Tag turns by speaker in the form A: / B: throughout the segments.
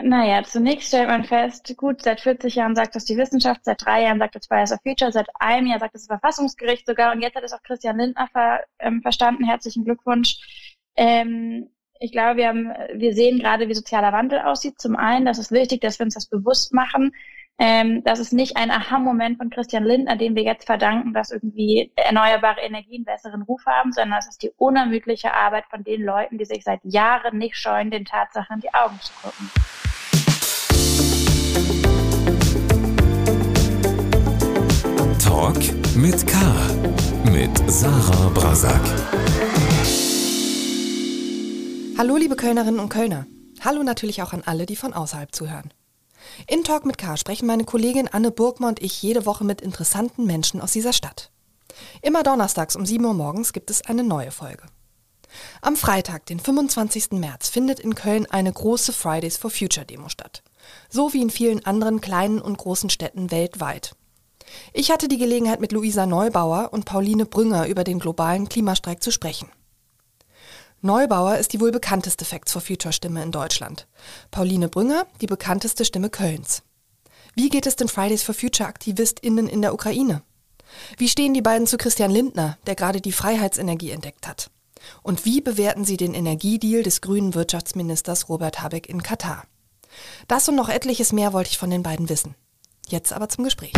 A: Naja, zunächst stellt man fest, gut, seit 40 Jahren sagt das die Wissenschaft, seit drei Jahren sagt das Fridays for Future, seit einem Jahr sagt das Verfassungsgericht sogar und jetzt hat es auch Christian Lindner ver, ähm, verstanden. Herzlichen Glückwunsch. Ähm, ich glaube, wir haben, wir sehen gerade, wie sozialer Wandel aussieht. Zum einen, das ist wichtig, dass wir uns das bewusst machen. Ähm, das ist nicht ein Aha-Moment von Christian Lindner, dem wir jetzt verdanken, dass irgendwie erneuerbare Energien besseren Ruf haben, sondern es ist die unermüdliche Arbeit von den Leuten, die sich seit Jahren nicht scheuen, den Tatsachen in die Augen zu gucken.
B: Talk mit K. Mit Sarah Brasak.
C: Hallo, liebe Kölnerinnen und Kölner. Hallo natürlich auch an alle, die von außerhalb zuhören. In Talk mit K sprechen meine Kollegin Anne Burgmann und ich jede Woche mit interessanten Menschen aus dieser Stadt. Immer donnerstags um 7 Uhr morgens gibt es eine neue Folge. Am Freitag, den 25. März, findet in Köln eine große Fridays for Future Demo statt. So wie in vielen anderen kleinen und großen Städten weltweit. Ich hatte die Gelegenheit, mit Luisa Neubauer und Pauline Brünger über den globalen Klimastreik zu sprechen. Neubauer ist die wohl bekannteste Facts for Future Stimme in Deutschland. Pauline Brünger die bekannteste Stimme Kölns. Wie geht es den Fridays for Future AktivistInnen in der Ukraine? Wie stehen die beiden zu Christian Lindner, der gerade die Freiheitsenergie entdeckt hat? Und wie bewerten sie den Energiedeal des grünen Wirtschaftsministers Robert Habeck in Katar? Das und noch etliches mehr wollte ich von den beiden wissen. Jetzt aber zum Gespräch.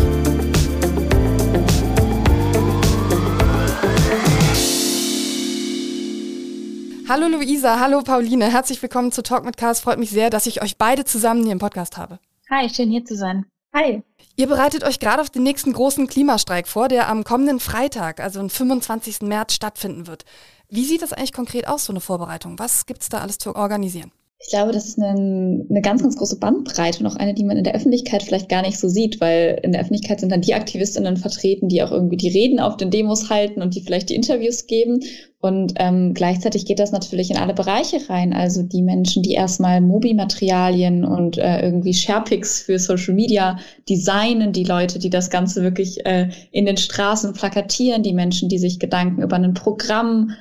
C: Hallo Luisa, hallo Pauline, herzlich willkommen zu Talk mit Cars. Freut mich sehr, dass ich euch beide zusammen hier im Podcast habe.
A: Hi, schön hier zu sein. Hi.
C: Ihr bereitet euch gerade auf den nächsten großen Klimastreik vor, der am kommenden Freitag, also am 25. März, stattfinden wird. Wie sieht das eigentlich konkret aus, so eine Vorbereitung? Was gibt es da alles zu organisieren?
D: Ich glaube, das ist eine, eine ganz, ganz große Bandbreite und auch eine, die man in der Öffentlichkeit vielleicht gar nicht so sieht, weil in der Öffentlichkeit sind dann die Aktivistinnen vertreten, die auch irgendwie die Reden auf den Demos halten und die vielleicht die Interviews geben. Und ähm, gleichzeitig geht das natürlich in alle Bereiche rein. Also die Menschen, die erstmal Mobi-Materialien und äh, irgendwie Sharepics für Social Media designen, die Leute, die das Ganze wirklich äh, in den Straßen plakatieren, die Menschen, die sich Gedanken über ein Programm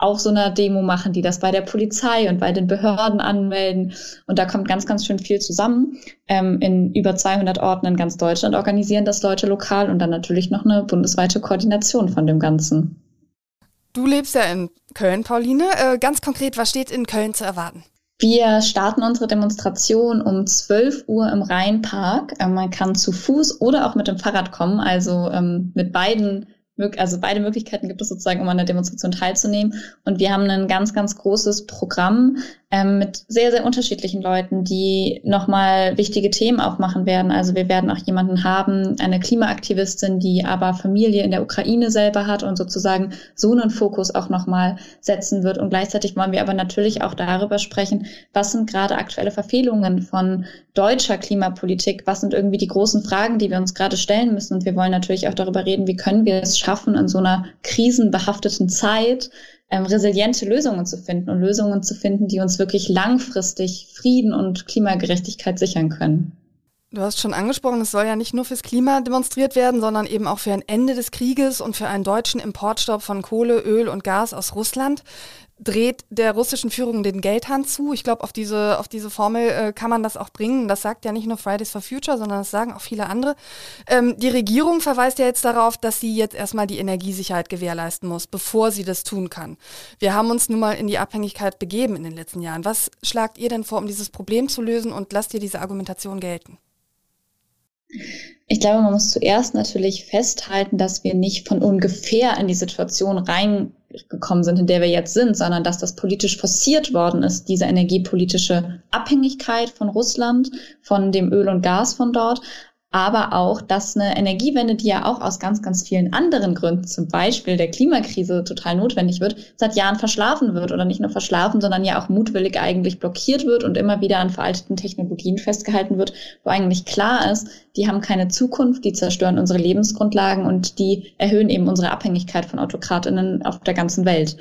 D: auf so einer Demo machen, die das bei der Polizei und bei den Behörden anmelden. Und da kommt ganz, ganz schön viel zusammen. Ähm, in über 200 Orten in ganz Deutschland organisieren das Leute lokal und dann natürlich noch eine bundesweite Koordination von dem Ganzen.
C: Du lebst ja in Köln, Pauline. Äh, ganz konkret, was steht in Köln zu erwarten?
D: Wir starten unsere Demonstration um 12 Uhr im Rheinpark. Ähm, man kann zu Fuß oder auch mit dem Fahrrad kommen, also ähm, mit beiden also beide Möglichkeiten gibt es sozusagen, um an der Demonstration teilzunehmen. Und wir haben ein ganz, ganz großes Programm ähm, mit sehr, sehr unterschiedlichen Leuten, die nochmal wichtige Themen aufmachen werden. Also wir werden auch jemanden haben, eine Klimaaktivistin, die aber Familie in der Ukraine selber hat und sozusagen so einen Fokus auch nochmal setzen wird. Und gleichzeitig wollen wir aber natürlich auch darüber sprechen, was sind gerade aktuelle Verfehlungen von deutscher Klimapolitik, was sind irgendwie die großen Fragen, die wir uns gerade stellen müssen. Und wir wollen natürlich auch darüber reden, wie können wir es schaffen, in so einer krisenbehafteten Zeit ähm, resiliente Lösungen zu finden und Lösungen zu finden, die uns wirklich langfristig Frieden und Klimagerechtigkeit sichern können.
C: Du hast schon angesprochen, es soll ja nicht nur fürs Klima demonstriert werden, sondern eben auch für ein Ende des Krieges und für einen deutschen Importstopp von Kohle, Öl und Gas aus Russland dreht der russischen Führung den Geldhahn zu. Ich glaube, auf diese, auf diese Formel äh, kann man das auch bringen. Das sagt ja nicht nur Fridays for Future, sondern das sagen auch viele andere. Ähm, die Regierung verweist ja jetzt darauf, dass sie jetzt erstmal die Energiesicherheit gewährleisten muss, bevor sie das tun kann. Wir haben uns nun mal in die Abhängigkeit begeben in den letzten Jahren. Was schlagt ihr denn vor, um dieses Problem zu lösen und lasst ihr diese Argumentation gelten?
D: Ich glaube, man muss zuerst natürlich festhalten, dass wir nicht von ungefähr in die Situation reingekommen sind, in der wir jetzt sind, sondern dass das politisch forciert worden ist, diese energiepolitische Abhängigkeit von Russland, von dem Öl und Gas von dort, aber auch, dass eine Energiewende, die ja auch aus ganz, ganz vielen anderen Gründen, zum Beispiel der Klimakrise, total notwendig wird, seit Jahren verschlafen wird oder nicht nur verschlafen, sondern ja auch mutwillig eigentlich blockiert wird und immer wieder an veralteten Technologien festgehalten wird, wo eigentlich klar ist, die haben keine Zukunft, die zerstören unsere Lebensgrundlagen und die erhöhen eben unsere Abhängigkeit von Autokratinnen auf der ganzen Welt.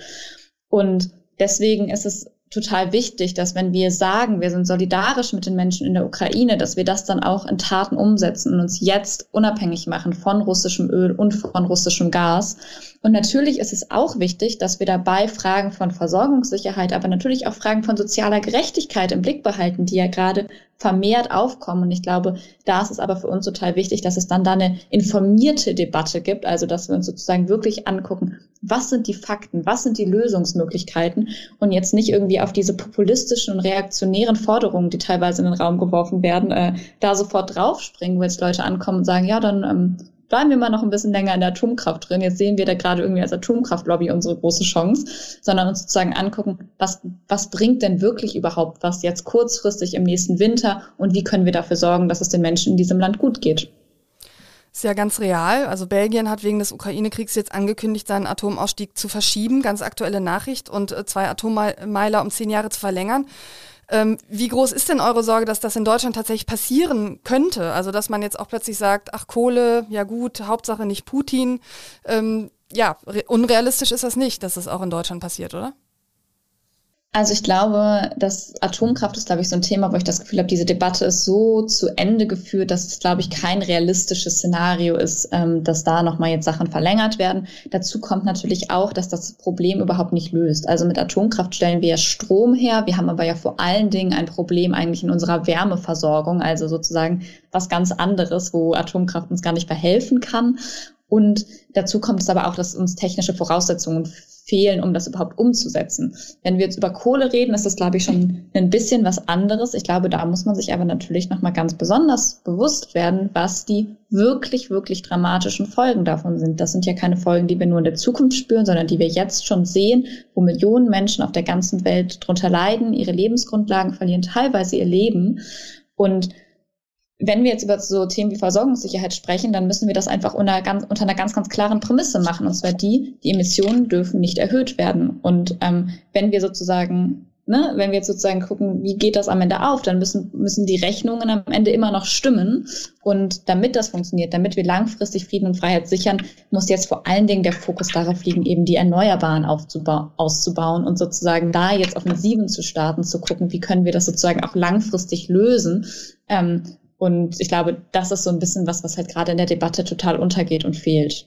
D: Und deswegen ist es total wichtig, dass wenn wir sagen, wir sind solidarisch mit den Menschen in der Ukraine, dass wir das dann auch in Taten umsetzen und uns jetzt unabhängig machen von russischem Öl und von russischem Gas. Und natürlich ist es auch wichtig, dass wir dabei Fragen von Versorgungssicherheit, aber natürlich auch Fragen von sozialer Gerechtigkeit im Blick behalten, die ja gerade vermehrt aufkommen. Und ich glaube, da ist es aber für uns total wichtig, dass es dann da eine informierte Debatte gibt, also dass wir uns sozusagen wirklich angucken, was sind die Fakten, was sind die Lösungsmöglichkeiten und jetzt nicht irgendwie auf diese populistischen und reaktionären Forderungen, die teilweise in den Raum geworfen werden, äh, da sofort draufspringen, wo jetzt Leute ankommen und sagen, ja, dann ähm, bleiben wir mal noch ein bisschen länger in der Atomkraft drin. Jetzt sehen wir da gerade irgendwie als Atomkraftlobby unsere große Chance, sondern uns sozusagen angucken, was, was bringt denn wirklich überhaupt was jetzt kurzfristig im nächsten Winter und wie können wir dafür sorgen, dass es den Menschen in diesem Land gut geht.
C: Ist ja ganz real. Also Belgien hat wegen des Ukraine-Kriegs jetzt angekündigt, seinen Atomausstieg zu verschieben. Ganz aktuelle Nachricht und äh, zwei Atommeiler um zehn Jahre zu verlängern. Ähm, wie groß ist denn eure Sorge, dass das in Deutschland tatsächlich passieren könnte? Also, dass man jetzt auch plötzlich sagt, ach Kohle, ja gut, Hauptsache nicht Putin. Ähm, ja, unrealistisch ist das nicht, dass das auch in Deutschland passiert, oder?
D: Also ich glaube, dass Atomkraft ist, glaube ich, so ein Thema, wo ich das Gefühl habe, diese Debatte ist so zu Ende geführt, dass es, glaube ich, kein realistisches Szenario ist, ähm, dass da nochmal jetzt Sachen verlängert werden. Dazu kommt natürlich auch, dass das Problem überhaupt nicht löst. Also mit Atomkraft stellen wir ja Strom her. Wir haben aber ja vor allen Dingen ein Problem eigentlich in unserer Wärmeversorgung, also sozusagen was ganz anderes, wo Atomkraft uns gar nicht verhelfen kann. Und dazu kommt es aber auch, dass uns technische Voraussetzungen fehlen, um das überhaupt umzusetzen. Wenn wir jetzt über Kohle reden, ist das, glaube ich, schon ein bisschen was anderes. Ich glaube, da muss man sich aber natürlich nochmal ganz besonders bewusst werden, was die wirklich, wirklich dramatischen Folgen davon sind. Das sind ja keine Folgen, die wir nur in der Zukunft spüren, sondern die wir jetzt schon sehen, wo Millionen Menschen auf der ganzen Welt drunter leiden, ihre Lebensgrundlagen verlieren, teilweise ihr Leben. Und wenn wir jetzt über so Themen wie Versorgungssicherheit sprechen, dann müssen wir das einfach unter, ganz, unter einer ganz, ganz klaren Prämisse machen. Und zwar die, die Emissionen dürfen nicht erhöht werden. Und ähm, wenn wir sozusagen, ne, wenn wir jetzt sozusagen gucken, wie geht das am Ende auf, dann müssen, müssen die Rechnungen am Ende immer noch stimmen. Und damit das funktioniert, damit wir langfristig Frieden und Freiheit sichern, muss jetzt vor allen Dingen der Fokus darauf liegen, eben die Erneuerbaren auszubauen und sozusagen da jetzt Offensiven zu starten, zu gucken, wie können wir das sozusagen auch langfristig lösen. Ähm, und ich glaube, das ist so ein bisschen was, was halt gerade in der Debatte total untergeht und fehlt.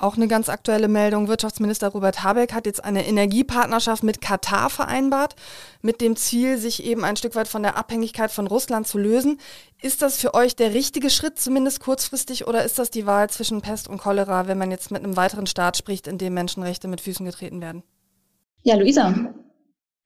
C: Auch eine ganz aktuelle Meldung. Wirtschaftsminister Robert Habeck hat jetzt eine Energiepartnerschaft mit Katar vereinbart, mit dem Ziel, sich eben ein Stück weit von der Abhängigkeit von Russland zu lösen. Ist das für euch der richtige Schritt, zumindest kurzfristig, oder ist das die Wahl zwischen Pest und Cholera, wenn man jetzt mit einem weiteren Staat spricht, in dem Menschenrechte mit Füßen getreten werden?
D: Ja, Luisa,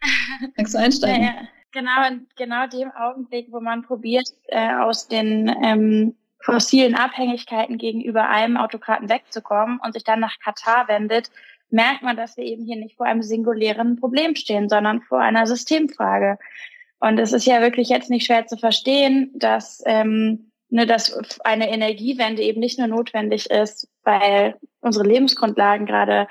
D: kannst du einsteigen?
A: Ja, ja genau in genau dem Augenblick, wo man probiert, äh, aus den ähm, fossilen Abhängigkeiten gegenüber einem Autokraten wegzukommen und sich dann nach Katar wendet, merkt man, dass wir eben hier nicht vor einem singulären Problem stehen, sondern vor einer Systemfrage. Und es ist ja wirklich jetzt nicht schwer zu verstehen, dass, ähm, ne, dass eine Energiewende eben nicht nur notwendig ist, weil unsere Lebensgrundlagen gerade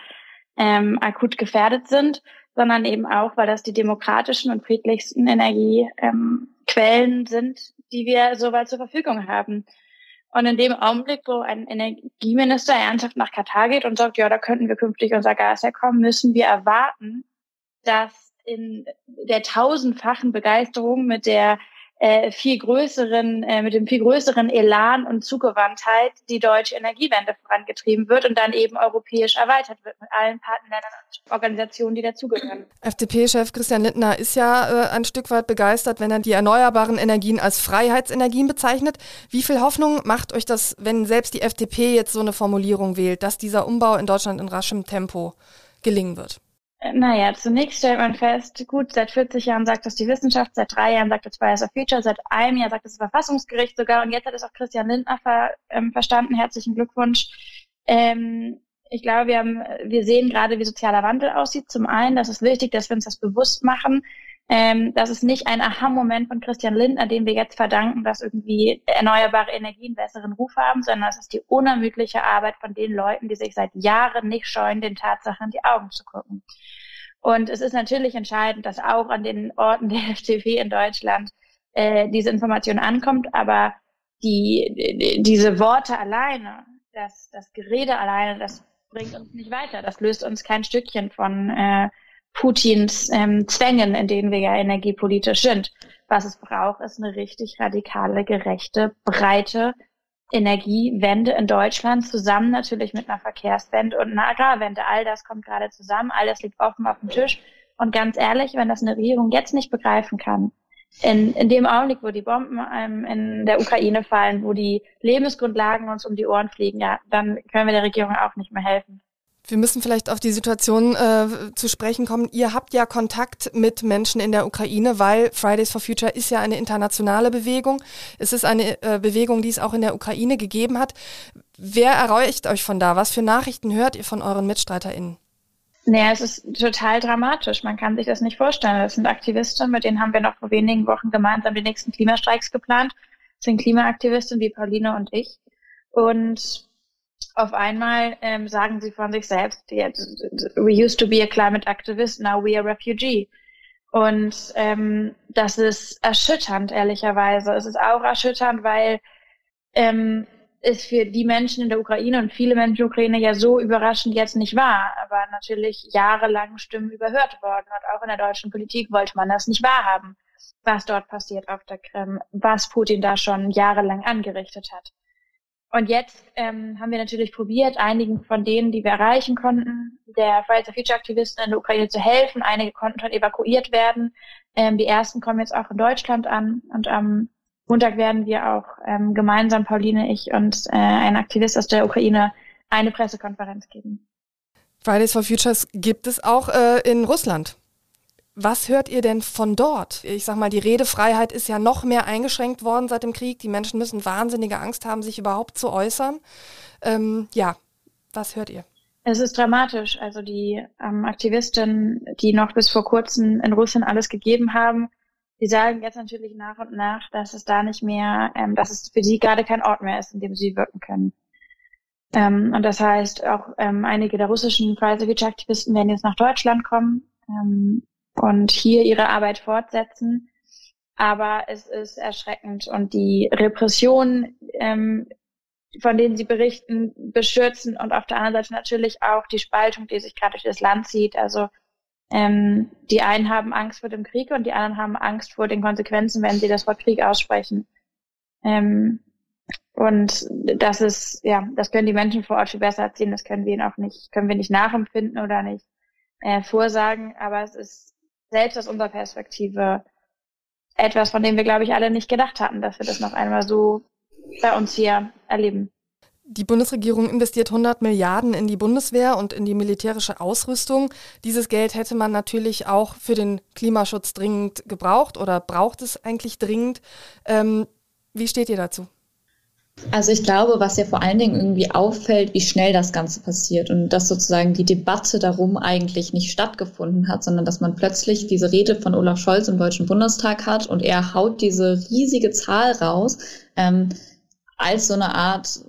A: ähm, akut gefährdet sind, sondern eben auch, weil das die demokratischen und friedlichsten Energiequellen ähm, sind, die wir soweit zur Verfügung haben. Und in dem Augenblick, wo ein Energieminister ernsthaft nach Katar geht und sagt, ja, da könnten wir künftig unser Gas herkommen, müssen wir erwarten, dass in der tausendfachen Begeisterung, mit der äh, viel größeren, äh, mit dem viel größeren Elan und Zugewandtheit die deutsche Energiewende vorangetrieben wird und dann eben europäisch erweitert wird mit allen Partnerländern und Organisationen, die dazugehören.
C: FDP-Chef Christian Lindner ist ja äh, ein Stück weit begeistert, wenn er die erneuerbaren Energien als Freiheitsenergien bezeichnet. Wie viel Hoffnung macht euch das, wenn selbst die FDP jetzt so eine Formulierung wählt, dass dieser Umbau in Deutschland in raschem Tempo gelingen wird?
A: Naja, zunächst stellt man fest, gut, seit 40 Jahren sagt das die Wissenschaft, seit drei Jahren sagt das Bias of Future, seit einem Jahr sagt das Verfassungsgericht sogar und jetzt hat es auch Christian Lindner ver, ähm, verstanden. Herzlichen Glückwunsch. Ähm, ich glaube, wir haben, wir sehen gerade, wie sozialer Wandel aussieht. Zum einen, das ist wichtig, dass wir uns das bewusst machen. Ähm, das ist nicht ein Aha-Moment von Christian Lindner, dem wir jetzt verdanken, dass irgendwie erneuerbare Energien besseren Ruf haben, sondern es ist die unermüdliche Arbeit von den Leuten, die sich seit Jahren nicht scheuen, den Tatsachen in die Augen zu gucken. Und es ist natürlich entscheidend, dass auch an den Orten der FDP in Deutschland äh, diese Information ankommt, aber die, die, diese Worte alleine, das, das Gerede alleine, das bringt uns nicht weiter. Das löst uns kein Stückchen von äh, Putins ähm, Zwängen, in denen wir ja energiepolitisch sind. Was es braucht, ist eine richtig radikale, gerechte, breite Energiewende in Deutschland, zusammen natürlich mit einer Verkehrswende und einer Agrarwende. All das kommt gerade zusammen, all das liegt offen auf dem Tisch. Und ganz ehrlich, wenn das eine Regierung jetzt nicht begreifen kann, in, in dem Augenblick, wo die Bomben ähm, in der Ukraine fallen, wo die Lebensgrundlagen uns um die Ohren fliegen, ja, dann können wir der Regierung auch nicht mehr helfen.
C: Wir müssen vielleicht auf die Situation äh, zu sprechen kommen. Ihr habt ja Kontakt mit Menschen in der Ukraine, weil Fridays for Future ist ja eine internationale Bewegung. Es ist eine äh, Bewegung, die es auch in der Ukraine gegeben hat. Wer erreicht euch von da? Was für Nachrichten hört ihr von euren MitstreiterInnen?
A: Naja, es ist total dramatisch. Man kann sich das nicht vorstellen. Das sind Aktivisten, mit denen haben wir noch vor wenigen Wochen gemeinsam die nächsten Klimastreiks geplant. Das sind Klimaaktivisten wie Pauline und ich. Und auf einmal ähm, sagen sie von sich selbst, we used to be a climate activist, now we are refugee. Und ähm, das ist erschütternd, ehrlicherweise. Es ist auch erschütternd, weil ähm, ist für die Menschen in der Ukraine und viele Menschen in der Ukraine ja so überraschend jetzt nicht wahr, aber natürlich jahrelang Stimmen überhört worden und auch in der deutschen Politik wollte man das nicht wahrhaben, was dort passiert auf der Krim, was Putin da schon jahrelang angerichtet hat. Und jetzt ähm, haben wir natürlich probiert, einigen von denen, die wir erreichen konnten, der Fridays for Future Aktivisten in der Ukraine zu helfen. Einige konnten schon evakuiert werden. Ähm, die ersten kommen jetzt auch in Deutschland an und am Montag werden wir auch ähm, gemeinsam, Pauline, ich und äh, ein Aktivist aus der Ukraine, eine Pressekonferenz geben.
C: Fridays for Futures gibt es auch äh, in Russland. Was hört ihr denn von dort? Ich sag mal, die Redefreiheit ist ja noch mehr eingeschränkt worden seit dem Krieg. Die Menschen müssen wahnsinnige Angst haben, sich überhaupt zu äußern. Ähm, ja, was hört ihr?
A: Es ist dramatisch. Also die ähm, Aktivisten, die noch bis vor kurzem in Russland alles gegeben haben, die sagen jetzt natürlich nach und nach, dass es da nicht mehr, ähm, dass es für sie gerade kein Ort mehr ist, in dem sie wirken können. Ähm, und das heißt, auch ähm, einige der russischen Freiwilligaktivisten werden jetzt nach Deutschland kommen ähm, und hier ihre Arbeit fortsetzen. Aber es ist erschreckend und die Repressionen, ähm, von denen sie berichten, bestürzen und auf der anderen Seite natürlich auch die Spaltung, die sich gerade durch das Land zieht. Also ähm, die einen haben Angst vor dem Krieg und die anderen haben Angst vor den Konsequenzen, wenn sie das Wort Krieg aussprechen. Ähm, und das ist, ja, das können die Menschen vor Ort viel besser erzählen, das können wir ihnen auch nicht, können wir nicht nachempfinden oder nicht äh, vorsagen, aber es ist selbst aus unserer Perspektive etwas, von dem wir, glaube ich, alle nicht gedacht hatten, dass wir das noch einmal so bei uns hier erleben.
C: Die Bundesregierung investiert 100 Milliarden in die Bundeswehr und in die militärische Ausrüstung. Dieses Geld hätte man natürlich auch für den Klimaschutz dringend gebraucht oder braucht es eigentlich dringend. Ähm, wie steht ihr dazu?
D: Also ich glaube, was ja vor allen Dingen irgendwie auffällt, wie schnell das Ganze passiert und dass sozusagen die Debatte darum eigentlich nicht stattgefunden hat, sondern dass man plötzlich diese Rede von Olaf Scholz im Deutschen Bundestag hat und er haut diese riesige Zahl raus ähm, als so eine Art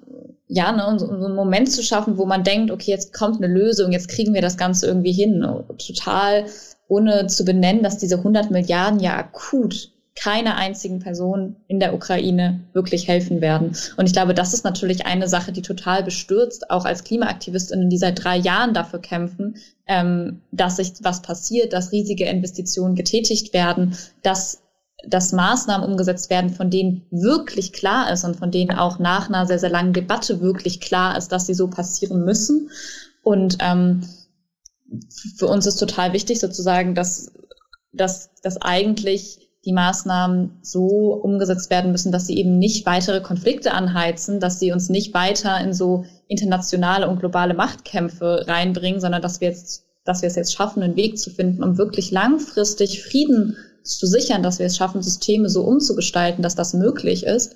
D: ja, ne, so einen Moment zu schaffen, wo man denkt, okay, jetzt kommt eine Lösung, jetzt kriegen wir das Ganze irgendwie hin. Total ohne zu benennen, dass diese 100 Milliarden ja akut keiner einzigen Person in der Ukraine wirklich helfen werden. Und ich glaube, das ist natürlich eine Sache, die total bestürzt, auch als Klimaaktivistinnen, die seit drei Jahren dafür kämpfen, ähm, dass sich was passiert, dass riesige Investitionen getätigt werden, dass dass Maßnahmen umgesetzt werden, von denen wirklich klar ist und von denen auch nach einer sehr, sehr langen Debatte wirklich klar ist, dass sie so passieren müssen. Und ähm, für uns ist total wichtig sozusagen, dass, dass, dass eigentlich die Maßnahmen so umgesetzt werden müssen, dass sie eben nicht weitere Konflikte anheizen, dass sie uns nicht weiter in so internationale und globale Machtkämpfe reinbringen, sondern dass wir jetzt, dass wir es jetzt schaffen, einen Weg zu finden, um wirklich langfristig Frieden zu sichern, dass wir es schaffen, Systeme so umzugestalten, dass das möglich ist.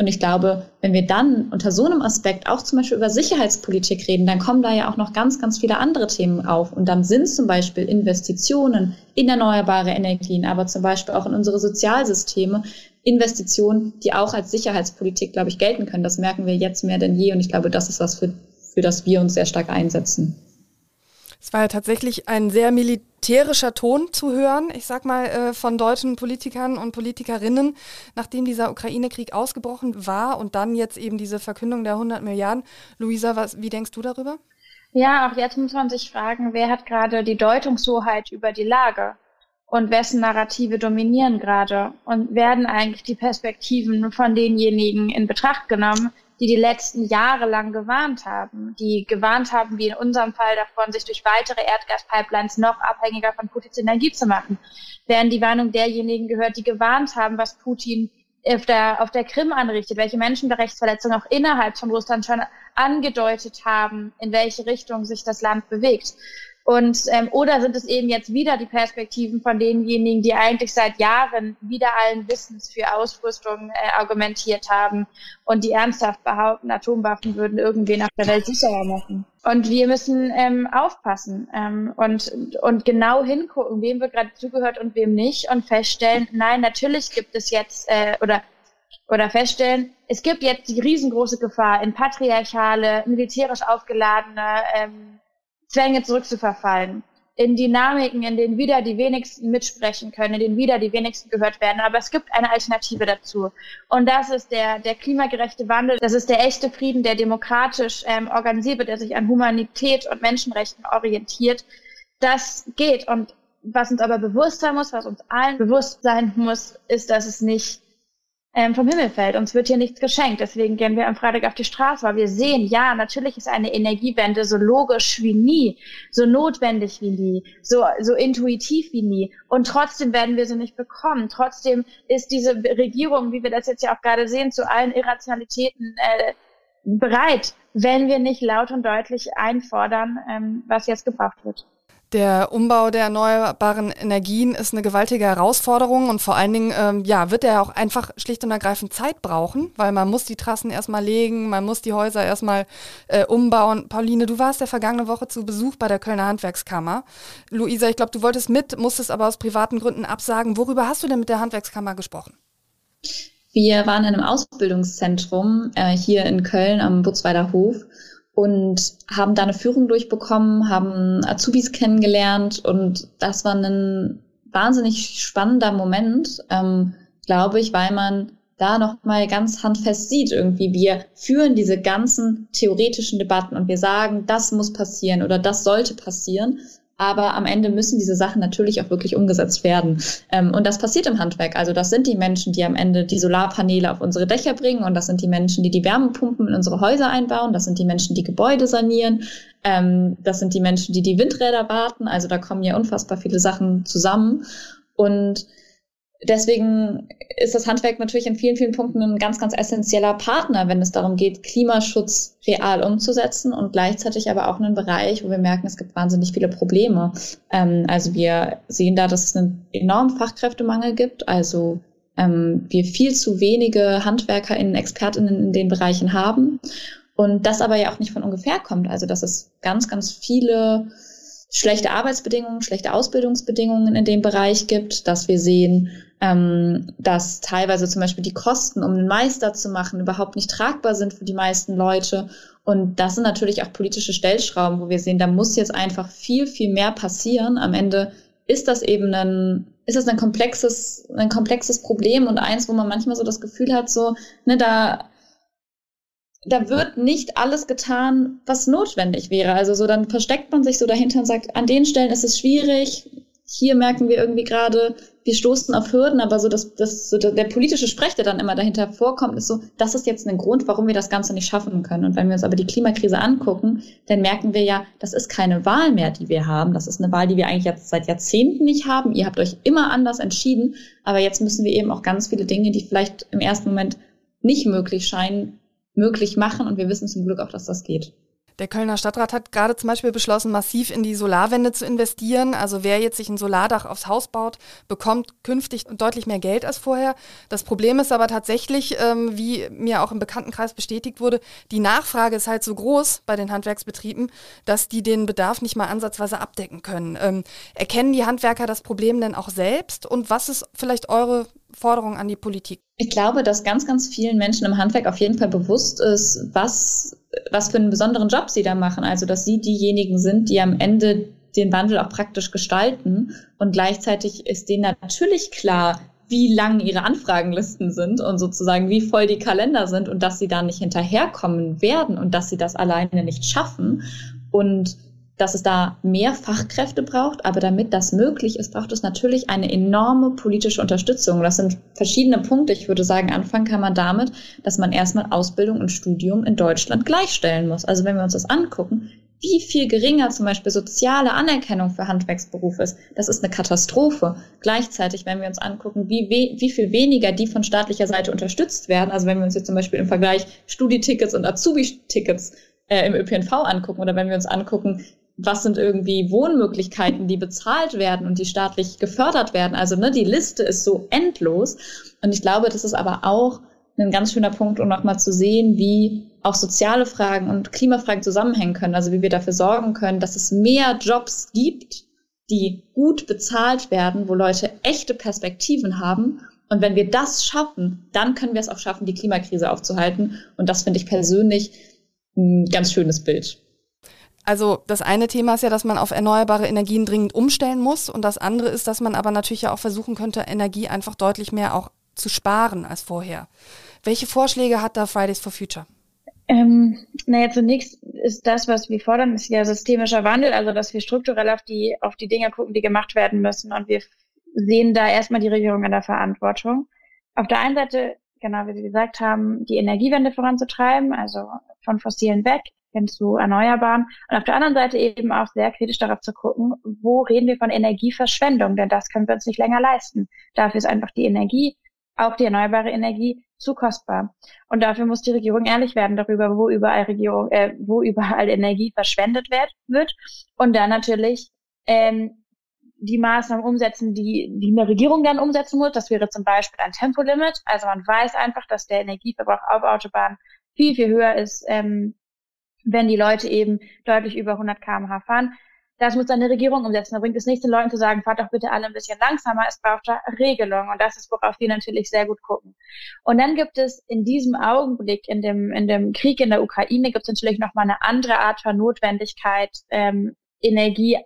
D: Und ich glaube, wenn wir dann unter so einem Aspekt auch zum Beispiel über Sicherheitspolitik reden, dann kommen da ja auch noch ganz, ganz viele andere Themen auf. Und dann sind zum Beispiel Investitionen in erneuerbare Energien, aber zum Beispiel auch in unsere Sozialsysteme Investitionen, die auch als Sicherheitspolitik, glaube ich, gelten können. Das merken wir jetzt mehr denn je. Und ich glaube, das ist was, für, für das wir uns sehr stark einsetzen.
C: Es war ja tatsächlich ein sehr militärischer Ton zu hören, ich sag mal, äh, von deutschen Politikern und Politikerinnen, nachdem dieser Ukraine-Krieg ausgebrochen war und dann jetzt eben diese Verkündung der 100 Milliarden. Luisa, was, wie denkst du darüber?
A: Ja, auch jetzt muss man sich fragen, wer hat gerade die Deutungshoheit über die Lage? Und wessen Narrative dominieren gerade? Und werden eigentlich die Perspektiven von denjenigen in Betracht genommen, die die letzten Jahre lang gewarnt haben, die gewarnt haben, wie in unserem Fall davon, sich durch weitere Erdgaspipelines noch abhängiger von Putins Energie zu machen, werden die Warnung derjenigen gehört, die gewarnt haben, was Putin auf der, auf der Krim anrichtet, welche Menschenrechtsverletzungen auch innerhalb von Russland schon angedeutet haben, in welche Richtung sich das Land bewegt. Und ähm, oder sind es eben jetzt wieder die Perspektiven von denjenigen, die eigentlich seit Jahren wieder allen Wissens für Ausrüstung äh, argumentiert haben und die ernsthaft behaupten, Atomwaffen würden irgendwen auf der Welt sicherer machen. Und wir müssen ähm, aufpassen ähm, und, und genau hingucken, wem wird gerade zugehört und wem nicht und feststellen, nein, natürlich gibt es jetzt äh, oder oder feststellen, es gibt jetzt die riesengroße Gefahr in patriarchale, militärisch aufgeladene ähm, Zwänge zurückzuverfallen, in Dynamiken, in denen wieder die wenigsten mitsprechen können, in denen wieder die wenigsten gehört werden. Aber es gibt eine Alternative dazu. Und das ist der, der klimagerechte Wandel. Das ist der echte Frieden, der demokratisch ähm, organisiert wird, der sich an Humanität und Menschenrechten orientiert. Das geht. Und was uns aber bewusst sein muss, was uns allen bewusst sein muss, ist, dass es nicht ähm, vom Himmel fällt. Uns wird hier nichts geschenkt. Deswegen gehen wir am Freitag auf die Straße, weil wir sehen, ja, natürlich ist eine Energiewende so logisch wie nie, so notwendig wie nie, so, so intuitiv wie nie. Und trotzdem werden wir sie nicht bekommen. Trotzdem ist diese Regierung, wie wir das jetzt ja auch gerade sehen, zu allen Irrationalitäten äh, bereit, wenn wir nicht laut und deutlich einfordern, ähm, was jetzt gebracht wird.
C: Der Umbau der erneuerbaren Energien ist eine gewaltige Herausforderung und vor allen Dingen ähm, ja, wird er auch einfach schlicht und ergreifend Zeit brauchen, weil man muss die Trassen erstmal legen, man muss die Häuser erstmal äh, umbauen. Pauline, du warst der vergangene Woche zu Besuch bei der Kölner Handwerkskammer. Luisa, ich glaube, du wolltest mit, musstest aber aus privaten Gründen absagen. Worüber hast du denn mit der Handwerkskammer gesprochen?
D: Wir waren in einem Ausbildungszentrum äh, hier in Köln am Butzweiler Hof und haben da eine Führung durchbekommen, haben Azubis kennengelernt und das war ein wahnsinnig spannender Moment, ähm, glaube ich, weil man da noch mal ganz handfest sieht irgendwie wir führen diese ganzen theoretischen Debatten und wir sagen das muss passieren oder das sollte passieren aber am Ende müssen diese Sachen natürlich auch wirklich umgesetzt werden. Ähm, und das passiert im Handwerk. Also das sind die Menschen, die am Ende die Solarpaneele auf unsere Dächer bringen und das sind die Menschen, die die Wärmepumpen in unsere Häuser einbauen. Das sind die Menschen, die Gebäude sanieren. Ähm, das sind die Menschen, die die Windräder warten. Also da kommen ja unfassbar viele Sachen zusammen. Und deswegen ist das Handwerk natürlich in vielen, vielen Punkten ein ganz, ganz essentieller Partner, wenn es darum geht, Klimaschutz real umzusetzen und gleichzeitig aber auch einen Bereich, wo wir merken, es gibt wahnsinnig viele Probleme. Ähm, also wir sehen da, dass es einen enormen Fachkräftemangel gibt, also ähm, wir viel zu wenige HandwerkerInnen, ExpertInnen in den Bereichen haben und das aber ja auch nicht von ungefähr kommt. Also dass es ganz, ganz viele schlechte Arbeitsbedingungen, schlechte Ausbildungsbedingungen in dem Bereich gibt, dass wir sehen, ähm, dass teilweise zum Beispiel die Kosten, um einen Meister zu machen, überhaupt nicht tragbar sind für die meisten Leute. Und das sind natürlich auch politische Stellschrauben, wo wir sehen, da muss jetzt einfach viel, viel mehr passieren. Am Ende ist das eben ein, ist das ein komplexes, ein komplexes Problem und eins, wo man manchmal so das Gefühl hat, so, ne, da, da wird nicht alles getan, was notwendig wäre. Also so, dann versteckt man sich so dahinter und sagt, an den Stellen ist es schwierig. Hier merken wir irgendwie gerade, wir stoßen auf Hürden, aber so, dass, dass so der politische Sprech, der dann immer dahinter vorkommt, ist so, das ist jetzt ein Grund, warum wir das Ganze nicht schaffen können. Und wenn wir uns aber die Klimakrise angucken, dann merken wir ja, das ist keine Wahl mehr, die wir haben. Das ist eine Wahl, die wir eigentlich jetzt seit Jahrzehnten nicht haben. Ihr habt euch immer anders entschieden, aber jetzt müssen wir eben auch ganz viele Dinge, die vielleicht im ersten Moment nicht möglich scheinen, möglich machen. Und wir wissen zum Glück auch, dass das geht.
C: Der Kölner Stadtrat hat gerade zum Beispiel beschlossen, massiv in die Solarwende zu investieren. Also wer jetzt sich ein Solardach aufs Haus baut, bekommt künftig deutlich mehr Geld als vorher. Das Problem ist aber tatsächlich, ähm, wie mir auch im Bekanntenkreis bestätigt wurde, die Nachfrage ist halt so groß bei den Handwerksbetrieben, dass die den Bedarf nicht mal ansatzweise abdecken können. Ähm, erkennen die Handwerker das Problem denn auch selbst? Und was ist vielleicht eure Forderung an die Politik?
D: Ich glaube, dass ganz, ganz vielen Menschen im Handwerk auf jeden Fall bewusst ist, was, was für einen besonderen Job sie da machen. Also, dass sie diejenigen sind, die am Ende den Wandel auch praktisch gestalten. Und gleichzeitig ist denen natürlich klar, wie lang ihre Anfragenlisten sind und sozusagen wie voll die Kalender sind und dass sie da nicht hinterherkommen werden und dass sie das alleine nicht schaffen. Und dass es da mehr Fachkräfte braucht, aber damit das möglich ist, braucht es natürlich eine enorme politische Unterstützung. Das sind verschiedene Punkte. Ich würde sagen, anfangen kann man damit, dass man erstmal Ausbildung und Studium in Deutschland gleichstellen muss. Also wenn wir uns das angucken, wie viel geringer zum Beispiel soziale Anerkennung für Handwerksberufe ist, das ist eine Katastrophe. Gleichzeitig, wenn wir uns angucken, wie, wie viel weniger die von staatlicher Seite unterstützt werden, also wenn wir uns jetzt zum Beispiel im Vergleich Studietickets und Azubi-Tickets äh, im ÖPNV angucken oder wenn wir uns angucken, was sind irgendwie Wohnmöglichkeiten, die bezahlt werden und die staatlich gefördert werden. Also ne, die Liste ist so endlos. Und ich glaube, das ist aber auch ein ganz schöner Punkt, um nochmal zu sehen, wie auch soziale Fragen und Klimafragen zusammenhängen können. Also wie wir dafür sorgen können, dass es mehr Jobs gibt, die gut bezahlt werden, wo Leute echte Perspektiven haben. Und wenn wir das schaffen, dann können wir es auch schaffen, die Klimakrise aufzuhalten. Und das finde ich persönlich ein ganz schönes Bild.
C: Also das eine Thema ist ja, dass man auf erneuerbare Energien dringend umstellen muss und das andere ist, dass man aber natürlich ja auch versuchen könnte, Energie einfach deutlich mehr auch zu sparen als vorher. Welche Vorschläge hat da Fridays for Future?
A: Ähm, naja, zunächst ist das, was wir fordern, ist ja systemischer Wandel, also dass wir strukturell auf die, auf die Dinge gucken, die gemacht werden müssen. Und wir sehen da erstmal die Regierung in der Verantwortung. Auf der einen Seite, genau wie Sie gesagt haben, die Energiewende voranzutreiben, also von fossilen weg hin zu erneuerbaren. Und auf der anderen Seite eben auch sehr kritisch darauf zu gucken, wo reden wir von Energieverschwendung, denn das können wir uns nicht länger leisten. Dafür ist einfach die Energie auch die erneuerbare Energie zu kostbar. Und dafür muss die Regierung ehrlich werden darüber, wo überall Regierung, äh, wo überall Energie verschwendet wird, wird. Und dann natürlich ähm, die Maßnahmen umsetzen, die, die eine Regierung dann umsetzen muss. Das wäre zum Beispiel ein Tempolimit. Also man weiß einfach, dass der Energieverbrauch auf Autobahnen viel, viel höher ist, ähm, wenn die Leute eben deutlich über 100 km/h fahren. Das muss dann eine Regierung umsetzen. Da bringt es nichts, den Leuten zu sagen, fahrt doch bitte alle ein bisschen langsamer. Es braucht da Regelungen. Und das ist, worauf wir natürlich sehr gut gucken. Und dann gibt es in diesem Augenblick, in dem, in dem Krieg in der Ukraine, gibt es natürlich nochmal eine andere Art von Notwendigkeit, ähm, Energie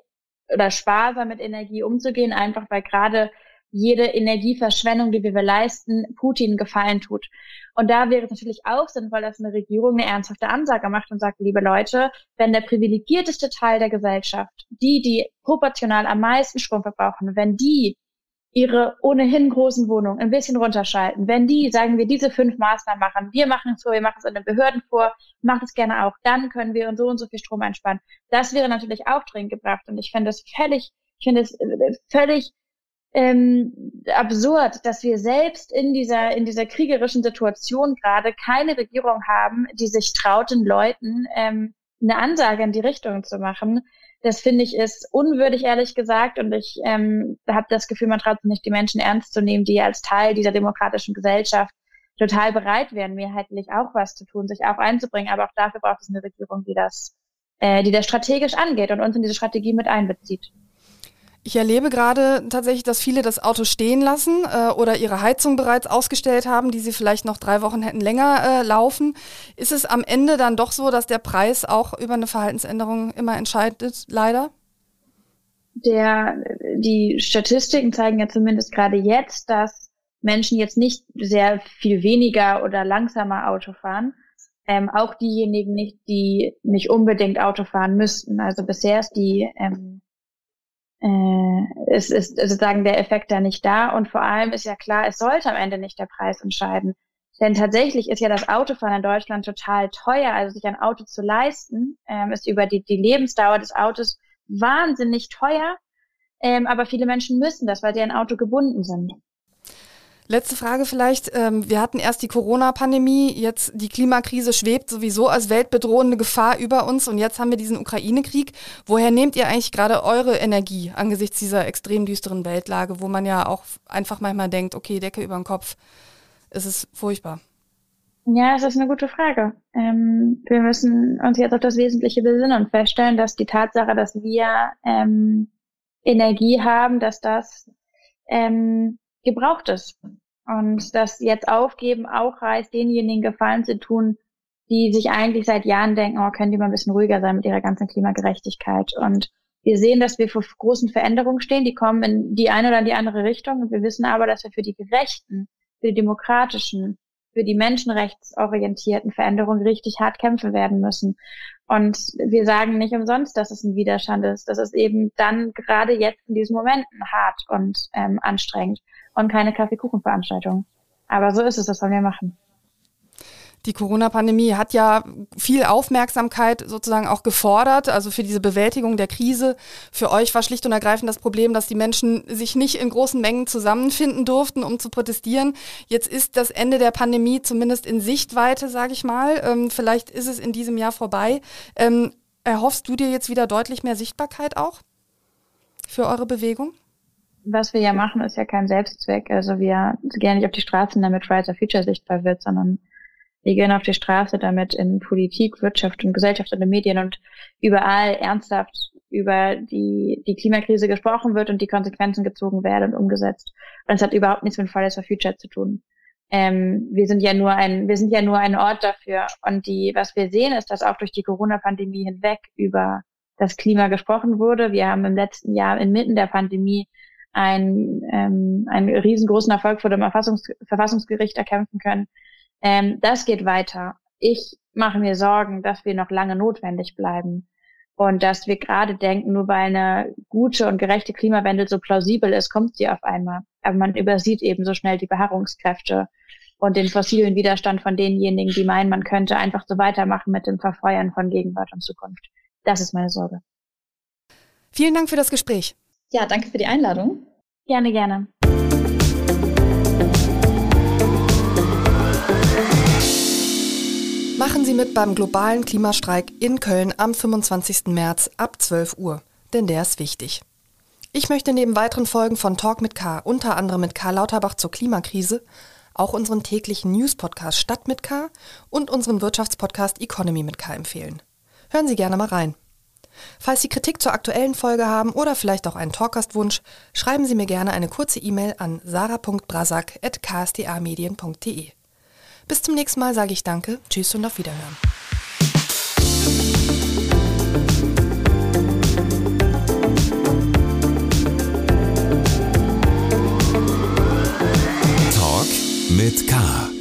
A: oder sparsam mit Energie umzugehen, einfach weil gerade jede Energieverschwendung, die wir leisten, Putin gefallen tut. Und da wäre es natürlich auch sinnvoll, dass eine Regierung eine ernsthafte Ansage macht und sagt, liebe Leute, wenn der privilegierteste Teil der Gesellschaft, die, die proportional am meisten Strom verbrauchen, wenn die ihre ohnehin großen Wohnungen ein bisschen runterschalten, wenn die, sagen wir, diese fünf Maßnahmen machen, wir machen es vor, wir machen es in den Behörden vor, macht es gerne auch, dann können wir uns so und so viel Strom einspannen. Das wäre natürlich auch dringend gebracht und ich finde es völlig, ich finde es äh, völlig ähm, absurd, dass wir selbst in dieser, in dieser kriegerischen Situation gerade keine Regierung haben, die sich traut, den Leuten ähm, eine Ansage in die Richtung zu machen. Das finde ich ist unwürdig, ehrlich gesagt. Und ich ähm, habe das Gefühl, man traut sich nicht, die Menschen ernst zu nehmen, die als Teil dieser demokratischen Gesellschaft total bereit wären, mehrheitlich auch was zu tun, sich auch einzubringen. Aber auch dafür braucht es eine Regierung, die das, äh, die das strategisch angeht und uns in diese Strategie mit einbezieht.
C: Ich erlebe gerade tatsächlich, dass viele das Auto stehen lassen äh, oder ihre Heizung bereits ausgestellt haben, die sie vielleicht noch drei Wochen hätten länger äh, laufen. Ist es am Ende dann doch so, dass der Preis auch über eine Verhaltensänderung immer entscheidet, leider?
A: Der, die Statistiken zeigen ja zumindest gerade jetzt, dass Menschen jetzt nicht sehr viel weniger oder langsamer Auto fahren. Ähm, auch diejenigen nicht, die nicht unbedingt Auto fahren müssten. Also bisher ist die ähm, äh, es ist sozusagen der Effekt da nicht da. Und vor allem ist ja klar, es sollte am Ende nicht der Preis entscheiden. Denn tatsächlich ist ja das Autofahren in Deutschland total teuer. Also sich ein Auto zu leisten, ähm, ist über die, die Lebensdauer des Autos wahnsinnig teuer. Ähm, aber viele Menschen müssen das, weil sie an Auto gebunden sind.
C: Letzte Frage vielleicht. Ähm, wir hatten erst die Corona-Pandemie, jetzt die Klimakrise schwebt sowieso als weltbedrohende Gefahr über uns und jetzt haben wir diesen Ukraine-Krieg. Woher nehmt ihr eigentlich gerade eure Energie angesichts dieser extrem düsteren Weltlage, wo man ja auch einfach manchmal denkt, okay, Decke über den Kopf, es ist furchtbar.
A: Ja, das ist eine gute Frage. Ähm, wir müssen uns jetzt auf das Wesentliche besinnen und feststellen, dass die Tatsache, dass wir ähm, Energie haben, dass das ähm, gebraucht ist. Und das jetzt aufgeben auch heißt, denjenigen Gefallen zu tun, die sich eigentlich seit Jahren denken, oh, können die mal ein bisschen ruhiger sein mit ihrer ganzen Klimagerechtigkeit. Und wir sehen, dass wir vor großen Veränderungen stehen, die kommen in die eine oder die andere Richtung. Und wir wissen aber, dass wir für die gerechten, für die demokratischen, für die menschenrechtsorientierten Veränderungen richtig hart kämpfen werden müssen. Und wir sagen nicht umsonst, dass es ein Widerstand ist. Das ist eben dann gerade jetzt in diesen Momenten hart und ähm, anstrengend und keine Kaffeekuchenveranstaltung. Aber so ist es, das wollen wir machen.
C: Die Corona-Pandemie hat ja viel Aufmerksamkeit sozusagen auch gefordert, also für diese Bewältigung der Krise. Für euch war schlicht und ergreifend das Problem, dass die Menschen sich nicht in großen Mengen zusammenfinden durften, um zu protestieren. Jetzt ist das Ende der Pandemie zumindest in Sichtweite, sage ich mal. Ähm, vielleicht ist es in diesem Jahr vorbei. Ähm, erhoffst du dir jetzt wieder deutlich mehr Sichtbarkeit auch für eure Bewegung?
A: was wir ja machen, ist ja kein Selbstzweck. Also wir gehen nicht auf die Straßen, damit Fridays for Future sichtbar wird, sondern wir gehen auf die Straße, damit in Politik, Wirtschaft und Gesellschaft und in Medien und überall ernsthaft über die, die Klimakrise gesprochen wird und die Konsequenzen gezogen werden und umgesetzt. Und es hat überhaupt nichts mit Fridays for Future zu tun. Ähm, wir sind ja nur ein, wir sind ja nur ein Ort dafür. Und die, was wir sehen, ist, dass auch durch die Corona-Pandemie hinweg über das Klima gesprochen wurde. Wir haben im letzten Jahr inmitten der Pandemie ein, ähm, einen riesengroßen Erfolg vor dem Verfassungs Verfassungsgericht erkämpfen können, ähm, das geht weiter. Ich mache mir Sorgen, dass wir noch lange notwendig bleiben und dass wir gerade denken, nur weil eine gute und gerechte Klimawende so plausibel ist, kommt sie auf einmal. Aber man übersieht eben so schnell die Beharrungskräfte und den fossilen Widerstand von denjenigen, die meinen, man könnte einfach so weitermachen mit dem Verfeuern von Gegenwart und Zukunft. Das ist meine Sorge.
C: Vielen Dank für das Gespräch.
D: Ja, danke für die Einladung.
A: Gerne, gerne.
C: Machen Sie mit beim globalen Klimastreik in Köln am 25. März ab 12 Uhr, denn der ist wichtig. Ich möchte neben weiteren Folgen von Talk mit K, unter anderem mit Karl Lauterbach zur Klimakrise, auch unseren täglichen News-Podcast Stadt mit K und unseren Wirtschaftspodcast Economy mit K empfehlen. Hören Sie gerne mal rein. Falls Sie Kritik zur aktuellen Folge haben oder vielleicht auch einen Talkgastwunsch, schreiben Sie mir gerne eine kurze E-Mail an sarah.brasak.ksda-medien.de. Bis zum nächsten Mal sage ich Danke, Tschüss und auf Wiederhören.
B: Talk mit K.